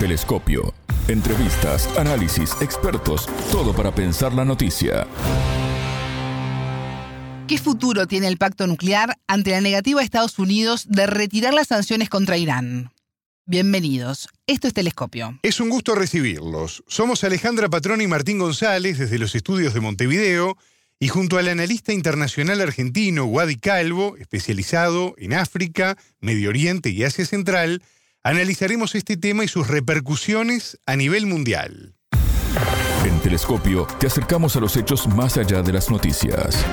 Telescopio. Entrevistas, análisis, expertos, todo para pensar la noticia. ¿Qué futuro tiene el pacto nuclear ante la negativa de Estados Unidos de retirar las sanciones contra Irán? Bienvenidos. Esto es Telescopio. Es un gusto recibirlos. Somos Alejandra Patrón y Martín González desde los estudios de Montevideo y junto al analista internacional argentino Wadi Calvo, especializado en África, Medio Oriente y Asia Central, analizaremos este tema y sus repercusiones a nivel mundial. En Telescopio te acercamos a los hechos más allá de las noticias.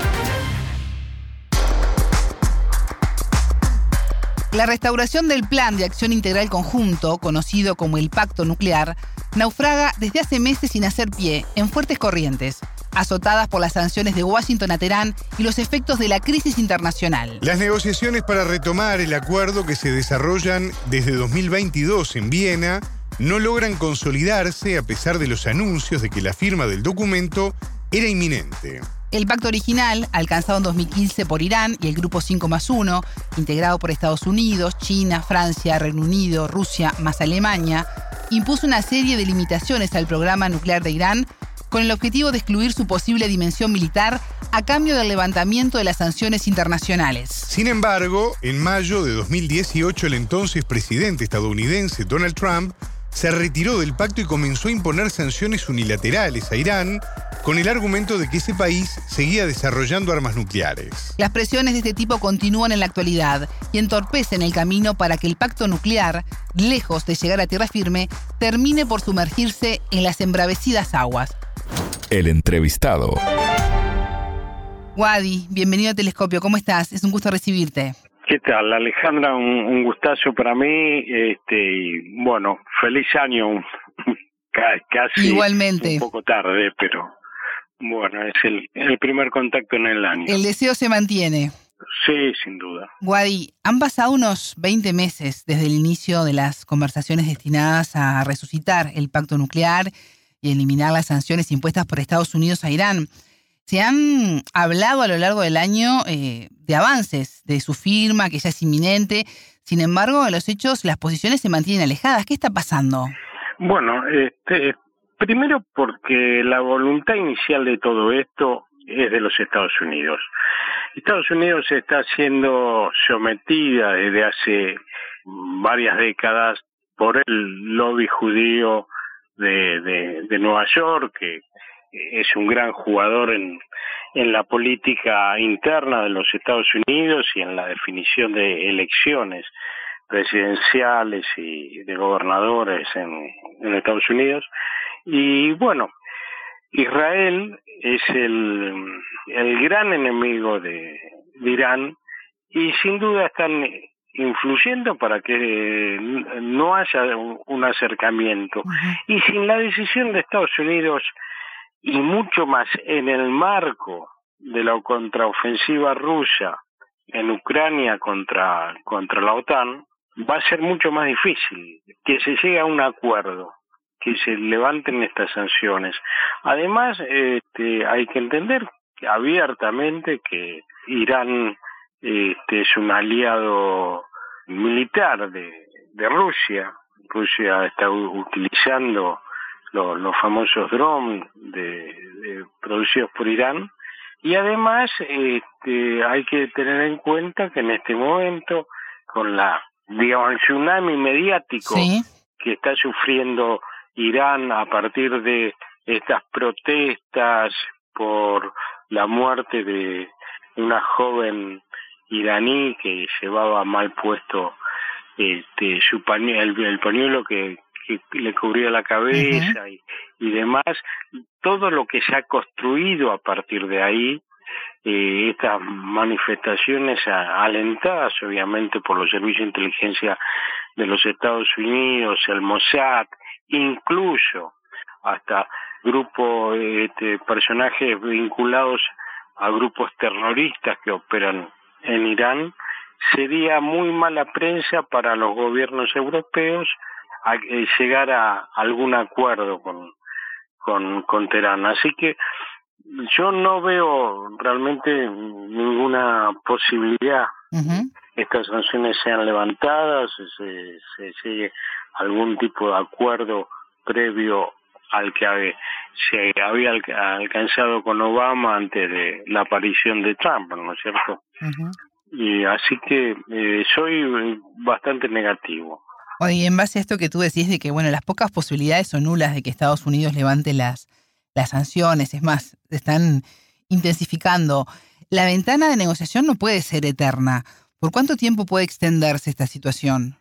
La restauración del Plan de Acción Integral Conjunto, conocido como el Pacto Nuclear, naufraga desde hace meses sin hacer pie en fuertes corrientes azotadas por las sanciones de Washington a Teherán y los efectos de la crisis internacional. Las negociaciones para retomar el acuerdo que se desarrollan desde 2022 en Viena no logran consolidarse a pesar de los anuncios de que la firma del documento era inminente. El pacto original, alcanzado en 2015 por Irán y el Grupo 5 más 1, integrado por Estados Unidos, China, Francia, Reino Unido, Rusia más Alemania, impuso una serie de limitaciones al programa nuclear de Irán con el objetivo de excluir su posible dimensión militar a cambio del levantamiento de las sanciones internacionales. Sin embargo, en mayo de 2018 el entonces presidente estadounidense Donald Trump se retiró del pacto y comenzó a imponer sanciones unilaterales a Irán con el argumento de que ese país seguía desarrollando armas nucleares. Las presiones de este tipo continúan en la actualidad y entorpecen el camino para que el pacto nuclear, lejos de llegar a tierra firme, termine por sumergirse en las embravecidas aguas. El entrevistado. Wadi, bienvenido a Telescopio. ¿Cómo estás? Es un gusto recibirte. ¿Qué tal, Alejandra? Un, gustazo para mí. Este, y bueno, feliz año. Casi Igualmente. un poco tarde, pero bueno, es el, el primer contacto en el año. El deseo se mantiene. Sí, sin duda. Wadi, han pasado unos 20 meses desde el inicio de las conversaciones destinadas a resucitar el pacto nuclear eliminar las sanciones impuestas por Estados Unidos a Irán. Se han hablado a lo largo del año eh, de avances de su firma, que ya es inminente. Sin embargo, en los hechos las posiciones se mantienen alejadas. ¿Qué está pasando? Bueno, este, primero porque la voluntad inicial de todo esto es de los Estados Unidos. Estados Unidos está siendo sometida desde hace varias décadas por el lobby judío de, de, Nueva York, que es un gran jugador en, en la política interna de los Estados Unidos y en la definición de elecciones presidenciales y de gobernadores en, Estados Unidos. Y bueno, Israel es el, el gran enemigo de, de Irán y sin duda están influyendo para que no haya un, acercamiento. Y sin la decisión de Estados Unidos y mucho más en el marco de la contraofensiva rusa en Ucrania contra, contra la OTAN, va a ser mucho más difícil que se llegue a un acuerdo, que se levanten estas sanciones. Además, este, hay que entender abiertamente que Irán este, es un aliado militar de, de Rusia. Rusia está utilizando los famosos drones de, producidos por Irán y además este, hay que tener en cuenta que en este momento con la digamos el tsunami mediático que está sufriendo Irán a partir de estas protestas por la muerte de una joven iraní que llevaba mal puesto este su pañuelo, el, pañuelo que, le cubría la cabeza y, y, demás, todo lo que se ha construido a partir de ahí, eh, estas manifestaciones alentadas obviamente por los servicios de inteligencia de los Estados Unidos, el Mossad, incluso hasta grupos, este, personajes vinculados a grupos terroristas que operan en Irán sería muy mala prensa para los gobiernos europeos eh, llegar a algún acuerdo con, con, con Teherán. Así que yo no veo realmente ninguna posibilidad. Estas sanciones sean levantadas, se, se llegue algún tipo de acuerdo previo al que se había alcanzado con Obama antes de la aparición de Trump, ¿no es cierto? Y así que eh, soy bastante negativo. Oye, en base a esto que tú decís de que, bueno, las pocas posibilidades son nulas de que Estados Unidos levante las, las sanciones, es más, están intensificando. La ventana de negociación no puede ser eterna. ¿Por cuánto tiempo puede extenderse esta situación?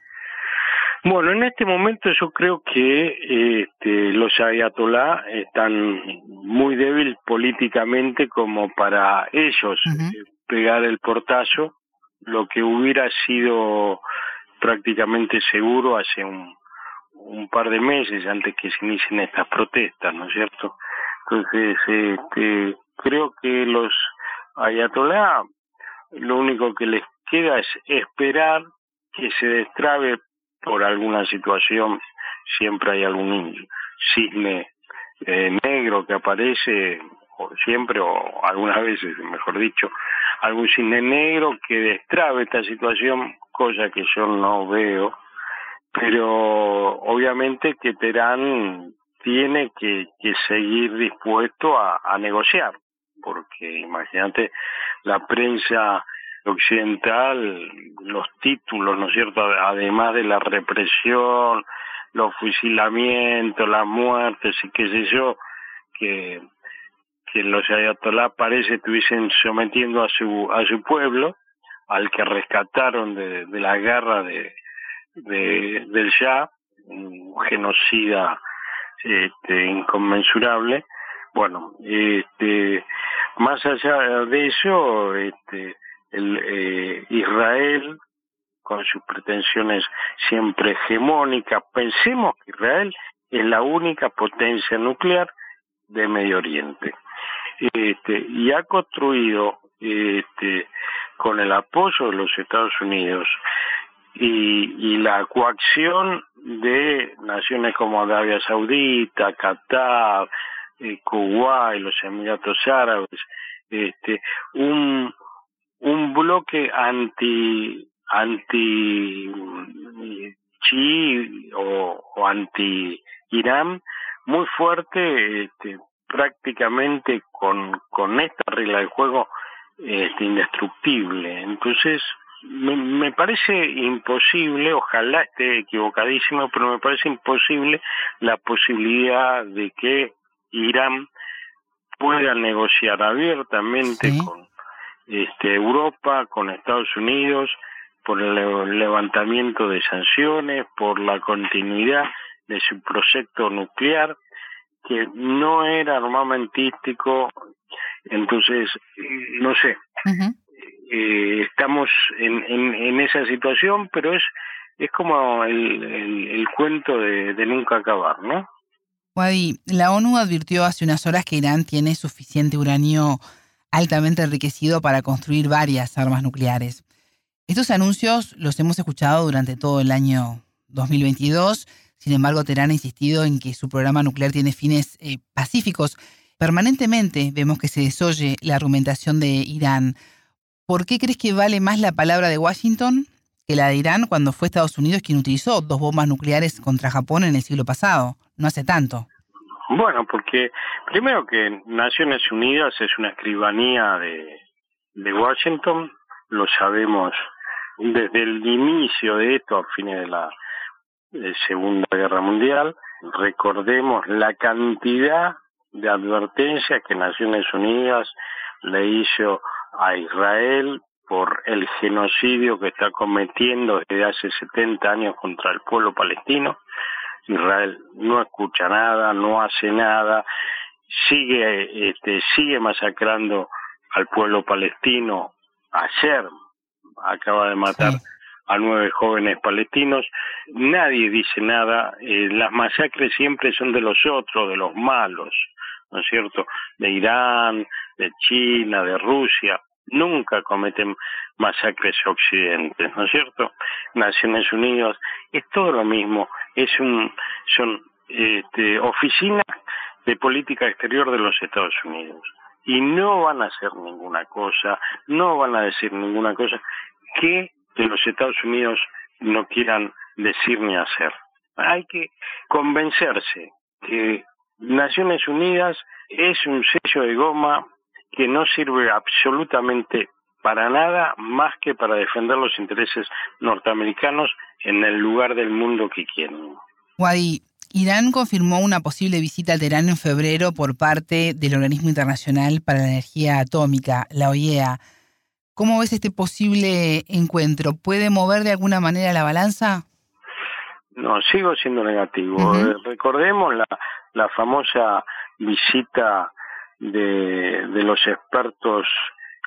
Bueno, en este momento yo creo que este, los ayatolá están muy débiles políticamente como para ellos eh, pegar el portazo, lo que hubiera sido prácticamente seguro hace un, un par de meses antes que se inicien estas protestas, ¿no es cierto? Entonces, este, creo que los ayatolá lo único que les queda es esperar que se destrabe por alguna situación, siempre hay algún cisne eh, negro que aparece, o siempre, o algunas veces, mejor dicho, algún cisne negro que destrabe esta situación, cosa que yo no veo, pero obviamente que Teherán tiene que, seguir dispuesto a negociar, porque imagínate la prensa occidental, los títulos, ¿no es cierto? Además de la represión, los fusilamientos, las muertes y qué sé yo, que, los ayatolá parece estuviesen sometiendo a su, a su pueblo, al que rescataron de, de la guerra de, de, del Shah, un genocida este, inconmensurable. Bueno, este, más allá de eso, este, el, eh, Israel con sus pretensiones siempre hegemónicas. Pensemos que Israel es la única potencia nuclear de Medio Oriente. Este, y ha construido este, con el apoyo de los Estados Unidos y, y la coacción de naciones como Arabia Saudita, Qatar, eh, Kuwait, los Emiratos Árabes, este, un, un bloque anti anti chi o, o anti Irán muy fuerte este, prácticamente con con esta regla de juego este, indestructible. Entonces me, me parece imposible ojalá esté equivocadísimo pero me parece imposible la posibilidad de que Irán pueda negociar abiertamente con este, Europa con Estados Unidos por el levantamiento de sanciones, por la continuidad de su proyecto nuclear, que no era armamentístico, entonces, no sé, eh, estamos en, en, en, esa situación, pero es, es como el, el, el cuento de, de, nunca acabar, ¿no? Wadi, la ONU advirtió hace unas horas que Irán tiene suficiente uranio altamente enriquecido para construir varias armas nucleares. Estos anuncios los hemos escuchado durante todo el año 2022. Sin embargo, Teherán ha insistido en que su programa nuclear tiene fines eh, pacíficos. Permanentemente vemos que se desoye la argumentación de Irán. ¿Por qué crees que vale más la palabra de Washington que la de Irán cuando fue Estados Unidos quien utilizó dos bombas nucleares contra Japón en el siglo pasado? No hace tanto. Bueno, porque primero que Naciones Unidas es una escribanía de, Washington, lo sabemos desde el inicio de esto, a fines de la Segunda Guerra Mundial. Recordemos la cantidad de advertencias que Naciones Unidas le hizo a Israel por el genocidio que está cometiendo desde hace 70 años contra el pueblo palestino. Israel no escucha nada, no hace nada, sigue, este, sigue masacrando al pueblo palestino. Ayer acaba de matar a nueve jóvenes palestinos. Nadie dice nada. Eh, las masacres siempre son de los otros, de los malos, ¿no es cierto? De Irán, de China, de Rusia nunca cometen masacres occidentes, ¿no es cierto? Naciones Unidas es todo lo mismo, es un son este, oficinas de política exterior de los Estados Unidos y no van a hacer ninguna cosa, no van a decir ninguna cosa que los Estados Unidos no quieran decir ni hacer. Hay que convencerse que Naciones Unidas es un sello de goma que no sirve absolutamente para nada más que para defender los intereses norteamericanos en el lugar del mundo que quieren. Wadi, Irán confirmó una posible visita a Teherán en febrero por parte del Organismo Internacional para la Energía Atómica, la OIEA. ¿Cómo ves este posible encuentro? ¿Puede mover de alguna manera la balanza? No, sigo siendo negativo. Recordemos la, la famosa visita de, de los expertos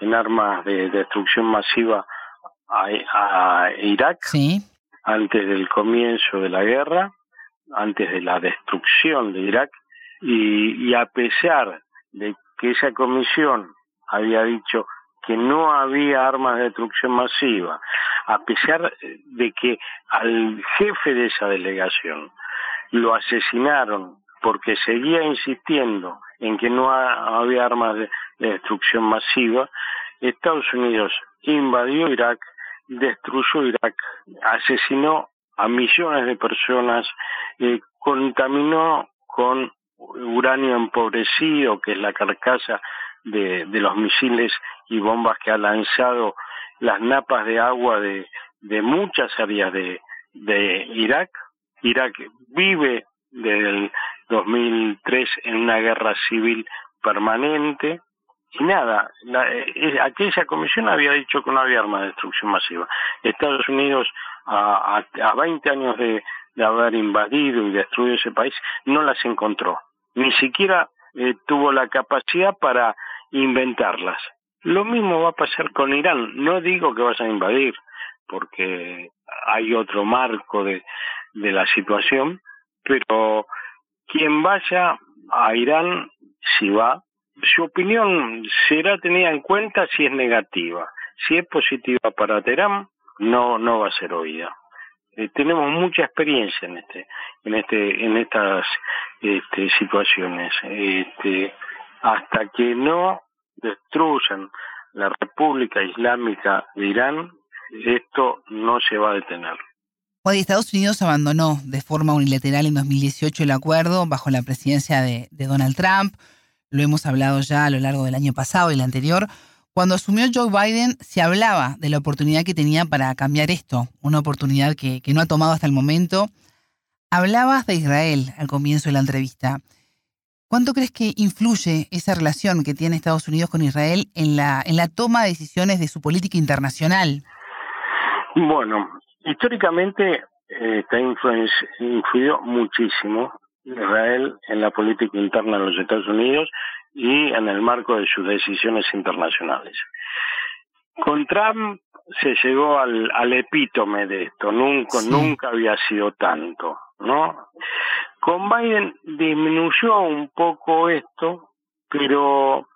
en armas de destrucción masiva a, Irak antes del comienzo de la guerra, antes de la destrucción de Irak, y, y a pesar de que esa comisión había dicho que no había armas de destrucción masiva, a pesar de que al jefe de esa delegación lo asesinaron porque seguía insistiendo en que no había armas de, destrucción masiva, Estados Unidos invadió Irak, destruyó Irak, asesinó a millones de personas, eh, contaminó con uranio empobrecido, que es la carcasa de, los misiles y bombas que ha lanzado las napas de agua de, de muchas áreas de, de Irak. Irak vive desde el 2003 en una guerra civil permanente. Y nada, eh, aquella comisión había dicho que no había armas de destrucción masiva. Estados Unidos, a, a, 20 años de, de, haber invadido y destruido ese país, no las encontró. Ni siquiera eh, tuvo la capacidad para inventarlas. Lo mismo va a pasar con Irán. No digo que vayan a invadir, porque hay otro marco de la situación, pero quien vaya a Irán, si va, su opinión será tenida en cuenta si es negativa. Si es positiva para Teherán, no, no va a ser oída. Eh, tenemos mucha experiencia en este, en este, en estas este, situaciones. Este, hasta que no destruyan la República Islámica de Irán, esto no se va a detener. Estados Unidos abandonó de forma unilateral en 2018 el acuerdo bajo la presidencia de, Donald Trump. Lo hemos hablado ya a lo largo del año pasado y el anterior. Cuando asumió Joe Biden se hablaba de la oportunidad que tenía para cambiar esto, una oportunidad que, no ha tomado hasta el momento. Hablabas de Israel al comienzo de la entrevista. ¿Cuánto crees que influye esa relación que tiene Estados Unidos con Israel en la, en la toma de decisiones de su política internacional? Bueno, históricamente eh, está influido muchísimo Israel en la política interna de los Estados Unidos y en el marco de sus decisiones internacionales. Con Trump se llegó al, al epítome de esto, nunca, nunca había sido tanto, ¿no? Con Biden disminuyó un poco esto, pero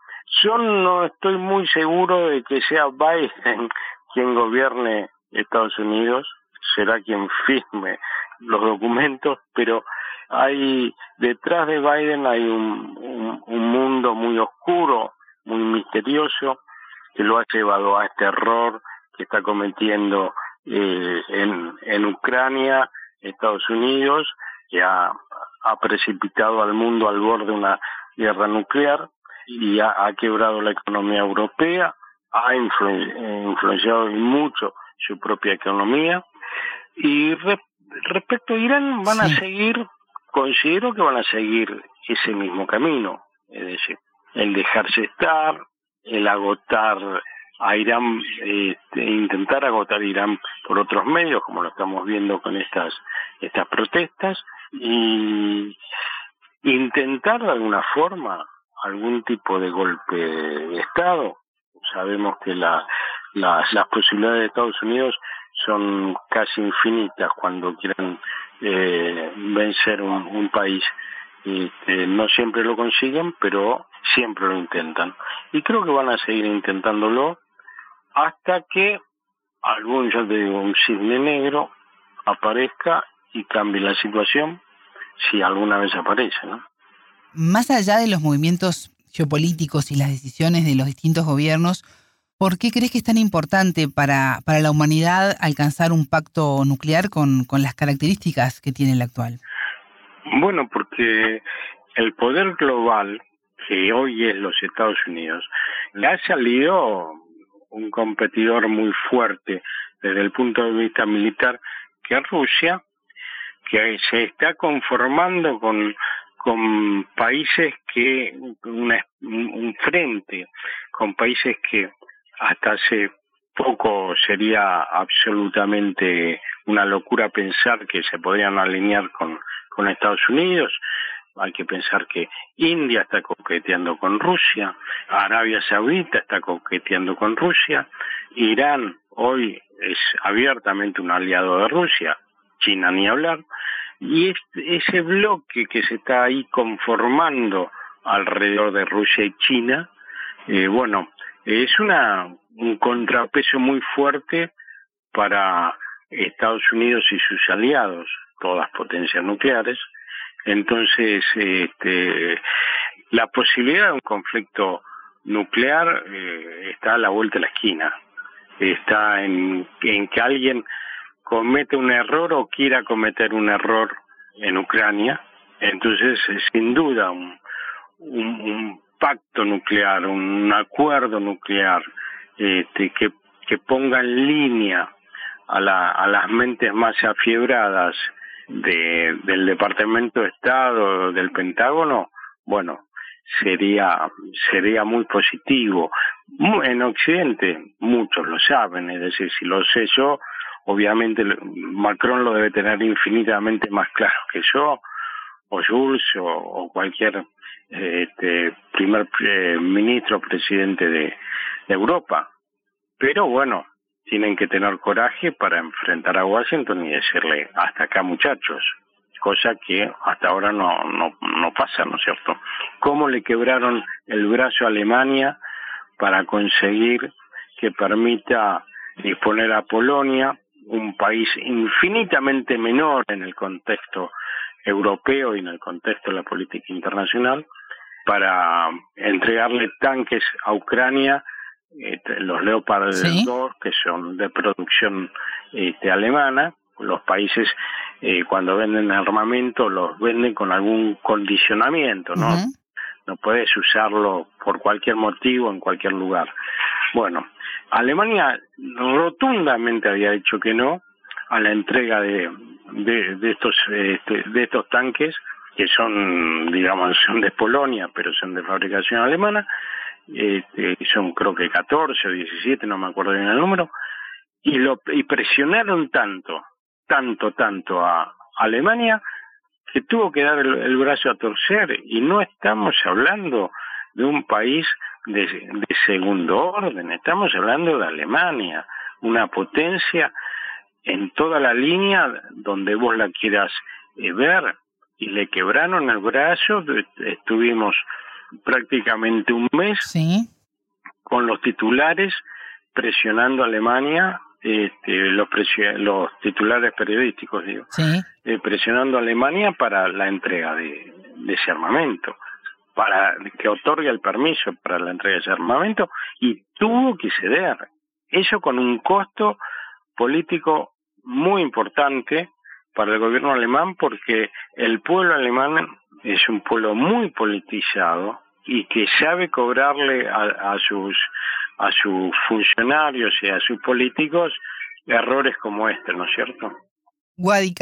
yo no estoy muy seguro de que sea Biden quien gobierne Estados Unidos será quien firme los documentos, pero hay detrás de Biden hay un, un, mundo muy oscuro, muy misterioso, que lo ha llevado a este error que está cometiendo eh, en, en Ucrania, Estados Unidos, que ha, precipitado al mundo al borde de una guerra nuclear y ha, quebrado la economía europea, ha influenciado mucho su propia economía. Y respecto a Irán, van a seguir, considero que van a seguir ese mismo camino, es decir, el dejarse estar, el agotar a Irán, este, intentar agotar a Irán por otros medios, como lo estamos viendo con estas, estas protestas, y intentar de alguna forma algún tipo de golpe de Estado. Sabemos que la, las, las posibilidades de Estados Unidos son casi infinitas cuando quieren eh, vencer un, país. Y, no siempre lo consiguen, pero siempre lo intentan. Y creo que van a seguir intentándolo hasta que algún, ya te digo, un cisne negro aparezca y cambie la situación, si alguna vez aparece, ¿no? Más allá de los movimientos geopolíticos y las decisiones de los distintos gobiernos, ¿Por qué crees que es tan importante para, para la humanidad alcanzar un pacto nuclear con, con las características que tiene el actual? Bueno, porque el poder global, que hoy es los Estados Unidos, le ha salido un competidor muy fuerte desde el punto de vista militar, que es Rusia, que se está conformando con con países que un frente con países que hasta hace poco sería absolutamente una locura pensar que se podrían alinear con, Estados Unidos. Hay que pensar que India está coqueteando con Rusia, Arabia Saudita está coqueteando con Rusia, Irán hoy es abiertamente un aliado de Rusia, China ni hablar, y ese bloque que se está ahí conformando alrededor de Rusia y China, eh, bueno, es una un contrapeso muy fuerte para Estados Unidos y sus aliados, todas potencias nucleares. Entonces, este, la posibilidad de un conflicto nuclear eh, está a la vuelta de la esquina. Está en, en que alguien comete un error o quiera cometer un error en Ucrania. Entonces, sin duda, un, un pacto nuclear, un acuerdo nuclear este, que, ponga en línea a, la, a las mentes más afiebradas de, del Departamento de Estado, del Pentágono, bueno, sería, sería muy positivo. En Occidente muchos lo saben, es decir, si lo sé yo, obviamente Macron lo debe tener infinitamente más claro que yo, o Jules, o cualquier este, primer eh, ministro presidente de, Europa. Pero bueno, tienen que tener coraje para enfrentar a Washington y decirle hasta acá muchachos, cosa que hasta ahora no, no, no pasa, ¿no es cierto? ¿Cómo le quebraron el brazo a Alemania para conseguir que permita disponer a Polonia, un país infinitamente menor en el contexto europeo y en el contexto de la política internacional, para entregarle tanques a Ucrania, este, los Leopard 2, que son de producción este, alemana. Los países, eh, cuando venden armamento, los venden con algún condicionamiento, ¿no? No puedes usarlo por cualquier motivo en cualquier lugar. Bueno, Alemania rotundamente había dicho que no a la entrega de, de, estos este, de estos tanques que son, digamos, son de Polonia, pero son de fabricación alemana, este, son creo que 14 o 17, no me acuerdo bien el número, y, lo, y presionaron tanto, tanto, tanto a Alemania, que tuvo que dar el, brazo a torcer, y no estamos hablando de un país de, de segundo orden, estamos hablando de Alemania, una potencia en toda la línea donde vos la quieras eh, ver, y le quebraron el brazo. Estuvimos prácticamente un mes con los titulares presionando a Alemania, este, los, los titulares periodísticos, digo, eh, presionando a Alemania para la entrega de, ese armamento, para que otorgue el permiso para la entrega de ese armamento y tuvo que ceder. Eso con un costo político muy importante para el gobierno alemán porque el pueblo alemán es un pueblo muy politizado y que sabe cobrarle a, sus a sus funcionarios y a sus políticos errores como este, ¿no es cierto? Guadi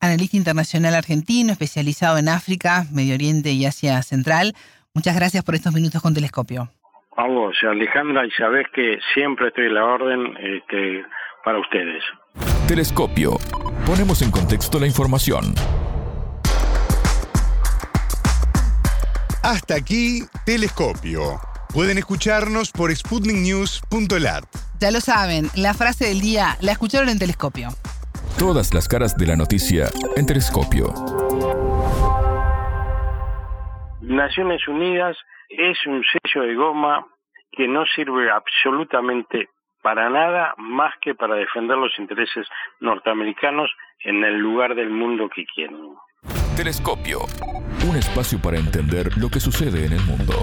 analista internacional argentino, especializado en África, Medio Oriente y Asia Central. Muchas gracias por estos minutos con Telescopio. A vos, Alejandra, y sabés que siempre estoy a la orden este, para ustedes. Telescopio. Ponemos en contexto la información. Hasta aquí, Telescopio. Pueden escucharnos por sputniknews.lat. Ya lo saben, la frase del día la escucharon en Telescopio. Todas las caras de la noticia en Telescopio. Naciones Unidas es un sello de goma que no sirve absolutamente para nada más que para defender los intereses norteamericanos en el lugar del mundo que quieren. Telescopio, un espacio para entender lo que sucede en el mundo.